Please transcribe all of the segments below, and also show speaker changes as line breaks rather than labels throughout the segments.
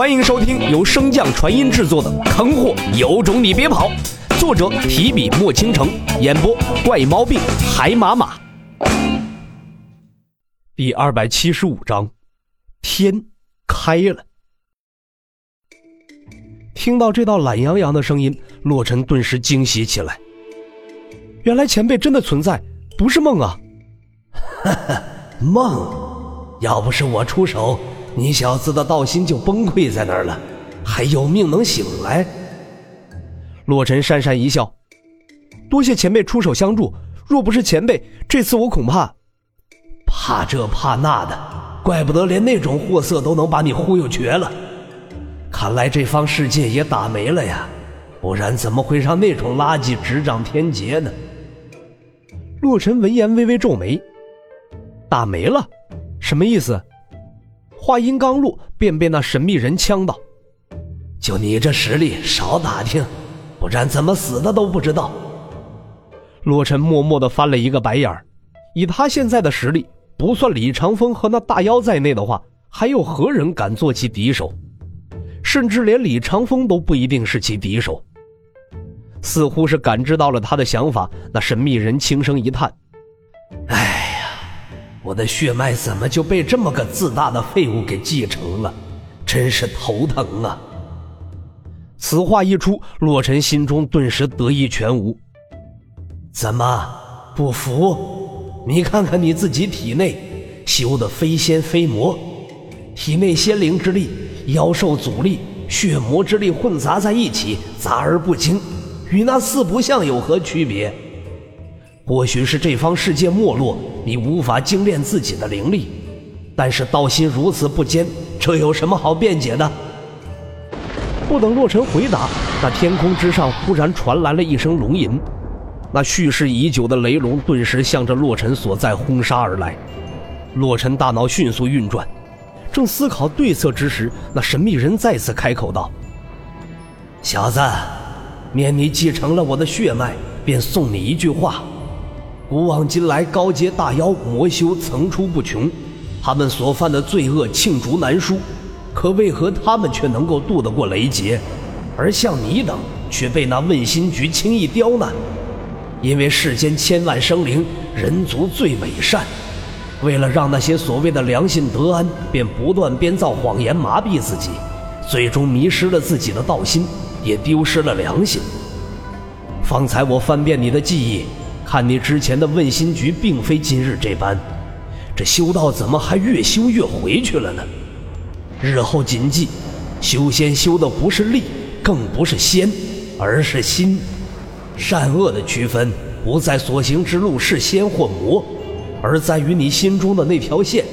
欢迎收听由升降传音制作的《坑货有种你别跑》，作者提笔墨倾城，演播怪毛病海马马。第二百七十五章，天开了。听到这道懒洋洋的声音，洛尘顿时惊喜起来。原来前辈真的存在，不是梦啊！
哈哈，梦。要不是我出手，你小子的道心就崩溃在那儿了，还有命能醒来？
洛尘讪讪一笑，多谢前辈出手相助。若不是前辈，这次我恐怕……
怕这怕那的，怪不得连那种货色都能把你忽悠瘸了。看来这方世界也打没了呀，不然怎么会让那种垃圾执掌天劫呢？
洛尘闻言微微皱眉，打没了。什么意思？话音刚落，便被那神秘人呛到：“
就你这实力，少打听，不然怎么死的都不知道。”
洛尘默默的翻了一个白眼儿。以他现在的实力，不算李长风和那大妖在内的话，还有何人敢做其敌手？甚至连李长风都不一定是其敌手。似乎是感知到了他的想法，那神秘人轻声一叹：“
唉。”我的血脉怎么就被这么个自大的废物给继承了？真是头疼啊！
此话一出，洛尘心中顿时得意全无。
怎么不服？你看看你自己体内修的非仙非魔，体内仙灵之力、妖兽阻力、血魔之力混杂在一起，杂而不精，与那四不像有何区别？或许是这方世界没落，你无法精炼自己的灵力，但是道心如此不坚，这有什么好辩解的？
不等洛尘回答，那天空之上忽然传来了一声龙吟，那蓄势已久的雷龙顿时向着洛尘所在轰杀而来。洛尘大脑迅速运转，正思考对策之时，那神秘人再次开口道：“
小子，念你继承了我的血脉，便送你一句话。”古往今来，高阶大妖魔修层出不穷，他们所犯的罪恶罄竹难书。可为何他们却能够渡得过雷劫，而像你等却被那问心局轻易刁难？因为世间千万生灵，人族最伪善，为了让那些所谓的良心得安，便不断编造谎言麻痹自己，最终迷失了自己的道心，也丢失了良心。方才我翻遍你的记忆。看你之前的问心局，并非今日这般，这修道怎么还越修越回去了呢？日后谨记，修仙修的不是力，更不是仙，而是心。善恶的区分不在所行之路是仙或魔，而在于你心中的那条线。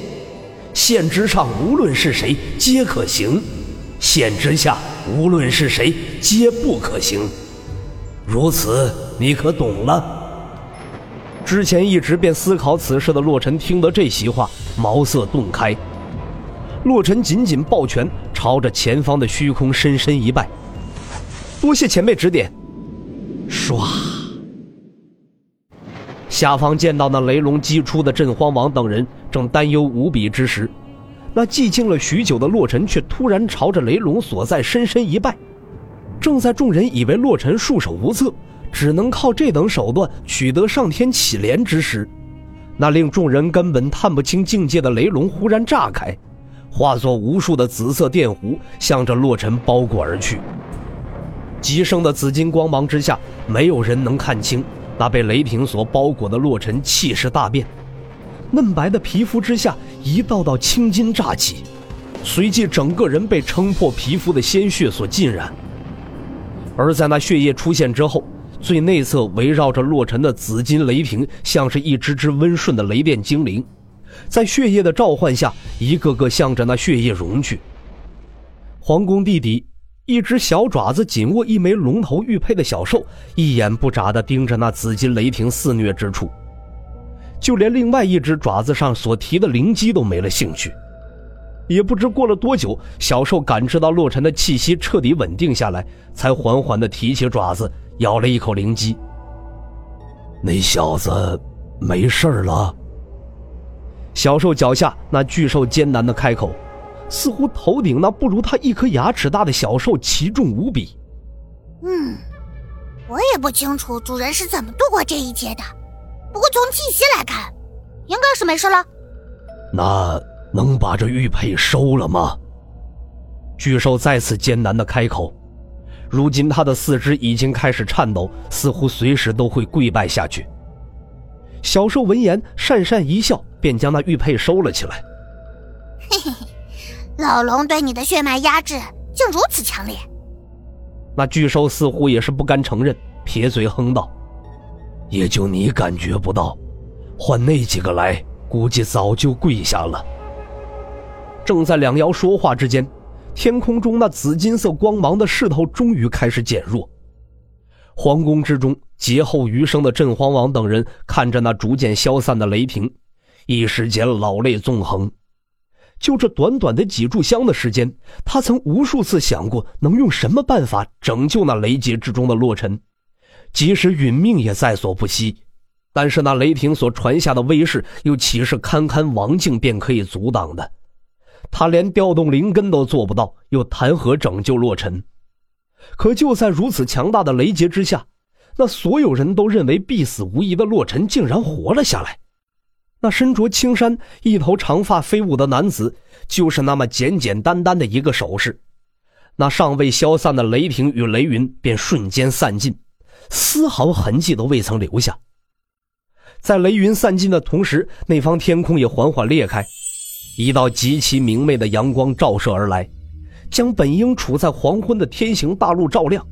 线之上无论是谁皆可行，线之下无论是谁皆不可行。如此，你可懂了？
之前一直便思考此事的洛尘听得这席话，茅塞顿开。洛尘紧紧抱拳，朝着前方的虚空深深一拜：“多谢前辈指点。”唰，下方见到那雷龙击出的镇荒王等人正担忧无比之时，那寂静了许久的洛尘却突然朝着雷龙所在深深一拜。正在众人以为洛尘束手无策。只能靠这等手段取得上天启怜之时，那令众人根本探不清境界的雷龙忽然炸开，化作无数的紫色电弧，向着洛尘包裹而去。极盛的紫金光芒之下，没有人能看清那被雷霆所包裹的洛尘气势大变。嫩白的皮肤之下，一道道青筋乍起，随即整个人被撑破皮肤的鲜血所浸染。而在那血液出现之后，最内侧围绕着洛尘的紫金雷霆，像是一只只温顺的雷电精灵，在血液的召唤下，一个个向着那血液融去。皇宫地底，一只小爪子紧握一枚龙头玉佩的小兽，一眼不眨地盯着那紫金雷霆肆虐之处，就连另外一只爪子上所提的灵机都没了兴趣。也不知过了多久，小兽感知到洛尘的气息彻底稳定下来，才缓缓地提起爪子。咬了一口灵鸡，
那小子没事了。
小兽脚下那巨兽艰难的开口，似乎头顶那不如他一颗牙齿大的小兽奇重无比。
嗯，我也不清楚主人是怎么度过这一劫的，不过从气息来看，应该是没事了。
那能把这玉佩收了吗？
巨兽再次艰难的开口。如今他的四肢已经开始颤抖，似乎随时都会跪拜下去。小兽闻言讪讪一笑，便将那玉佩收了起来。
嘿嘿嘿，老龙对你的血脉压制竟如此强烈。
那巨兽似乎也是不甘承认，撇嘴哼道：“
也就你感觉不到，换那几个来，估计早就跪下了。”
正在两妖说话之间，天空中那紫金色光芒的势头终于开始减弱。皇宫之中，劫后余生的镇荒王等人看着那逐渐消散的雷霆，一时间老泪纵横。就这短短的几炷香的时间，他曾无数次想过能用什么办法拯救那雷劫之中的洛尘，即使殒命也在所不惜。但是那雷霆所传下的威势，又岂是堪堪王境便可以阻挡的？他连调动灵根都做不到，又谈何拯救洛尘？可就在如此强大的雷劫之下，那所有人都认为必死无疑的洛尘竟然活了下来。那身着青衫、一头长发飞舞的男子，就是那么简简单单的一个手势，那尚未消散的雷霆与雷云便瞬间散尽，丝毫痕迹都未曾留下。在雷云散尽的同时，那方天空也缓缓裂开，一道极其明媚的阳光照射而来，将本应处在黄昏的天行大陆照亮。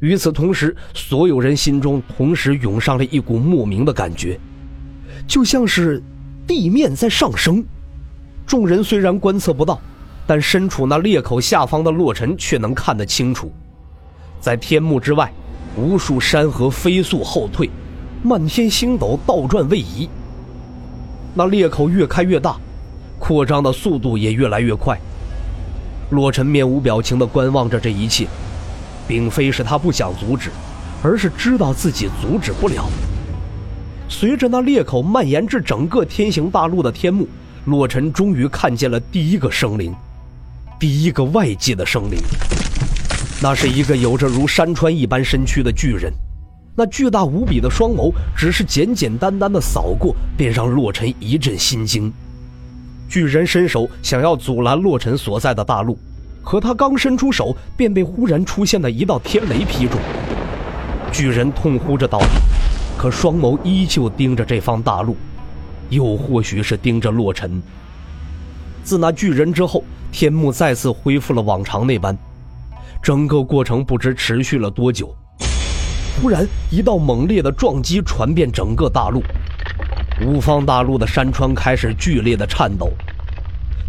与此同时，所有人心中同时涌上了一股莫名的感觉。就像是地面在上升，众人虽然观测不到，但身处那裂口下方的洛尘却能看得清楚。在天幕之外，无数山河飞速后退，漫天星斗倒转位移。那裂口越开越大，扩张的速度也越来越快。洛尘面无表情地观望着这一切，并非是他不想阻止，而是知道自己阻止不了。随着那裂口蔓延至整个天行大陆的天幕，洛尘终于看见了第一个生灵，第一个外界的生灵。那是一个有着如山川一般身躯的巨人，那巨大无比的双眸，只是简简单单的扫过，便让洛尘一阵心惊。巨人伸手想要阻拦洛尘所在的大陆，可他刚伸出手，便被忽然出现的一道天雷劈中。巨人痛呼着倒地。可双眸依旧盯着这方大陆，又或许是盯着洛尘。自那巨人之后，天幕再次恢复了往常那般。整个过程不知持续了多久。忽然，一道猛烈的撞击传遍整个大陆，五方大陆的山川开始剧烈的颤抖。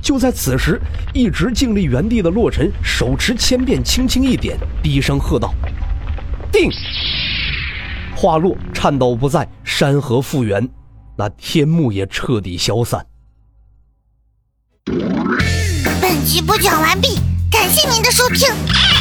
就在此时，一直静立原地的洛尘手持千变，轻轻一点，低声喝道：“定！”话落，颤抖不在，山河复原，那天幕也彻底消散。
本集播讲完毕，感谢您的收听。